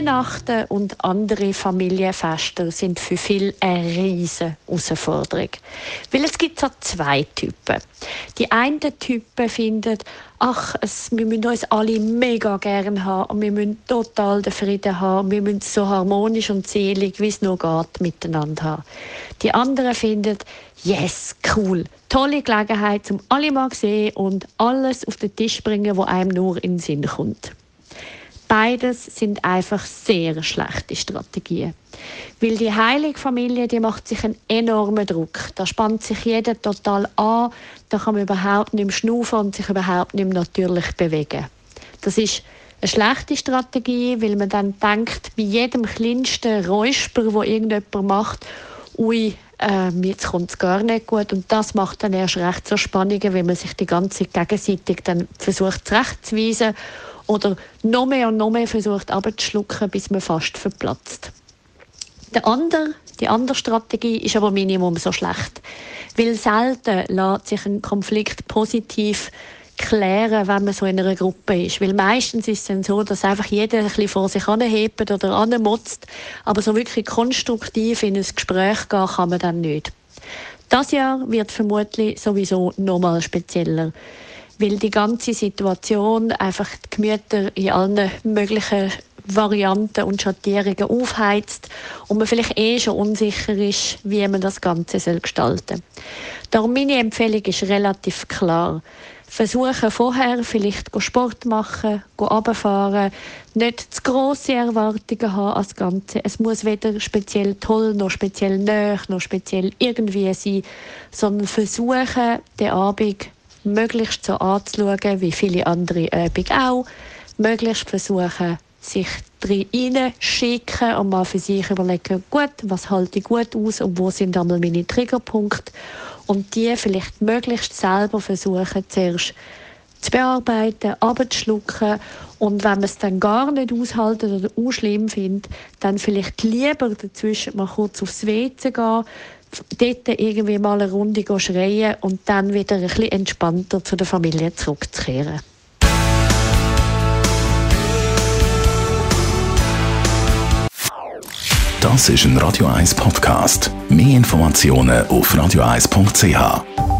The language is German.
Weihnachten und andere Familienfeste sind für viele eine riesige Herausforderung. Weil es gibt so zwei Typen. Die einen Typen finden, ach, es, wir müssen uns alle mega gerne haben und wir müssen total den Frieden haben und wir müssen so harmonisch und selig, wie es nur geht, miteinander haben. Die anderen finden, yes, cool, tolle Gelegenheit, um alle mal zu sehen und alles auf den Tisch bringen, wo einem nur in den Sinn kommt. Beides sind einfach sehr schlechte Strategien. Weil die heilige Familie, die macht sich einen enormen Druck. Da spannt sich jeder total an, da kann man überhaupt nicht schnaufen und sich überhaupt nicht natürlich bewegen. Das ist eine schlechte Strategie, weil man dann denkt, bei jedem kleinsten Räusper, wo irgendjemand macht, ui, äh, jetzt kommt es gar nicht gut. Und das macht dann erst recht so Spannungen, wenn man sich die ganze Zeit gegenseitig dann versucht zurechtzuweisen oder noch mehr und noch mehr versucht abzuschlucken, bis man fast verplatzt. Der andere, die andere Strategie ist aber Minimum so schlecht, weil selten lässt sich ein Konflikt positiv klären, wenn man so in einer Gruppe ist. Weil meistens ist es dann so, dass einfach jeder ein bisschen vor sich anhebt oder anmotzt, aber so wirklich konstruktiv in ein Gespräch gehen kann man dann nicht. Das Jahr wird vermutlich sowieso nochmal spezieller weil die ganze Situation einfach die Gemüter in allen möglichen Varianten und Schattierungen aufheizt und man vielleicht eh schon unsicher ist, wie man das Ganze soll gestalten soll. Darum meine Empfehlung ist relativ klar. Versuchen vorher vielleicht Sport machen, runterfahren, nicht zu grosse Erwartungen haben als Ganze. Es muss weder speziell toll, noch speziell nöch, noch speziell irgendwie sein, sondern versuchen, den Abend möglichst so anzuschauen, wie viele andere Übungen auch, möglichst versuchen, sich schicken und mal für sich überlegen, gut, was halte ich gut aus und wo sind einmal meine Triggerpunkte. Und die vielleicht möglichst selber versuchen, zuerst zu bearbeiten, abzuschlucken. Und wenn man es dann gar nicht aushalten oder auch schlimm findet, dann vielleicht lieber dazwischen mal kurz aufs WC gehen, dort irgendwie mal eine Runde schreien und dann wieder ein bisschen entspannter zu der Familie zurückzukehren. Das ist ein Radio 1 Podcast. Mehr Informationen auf radio1.ch.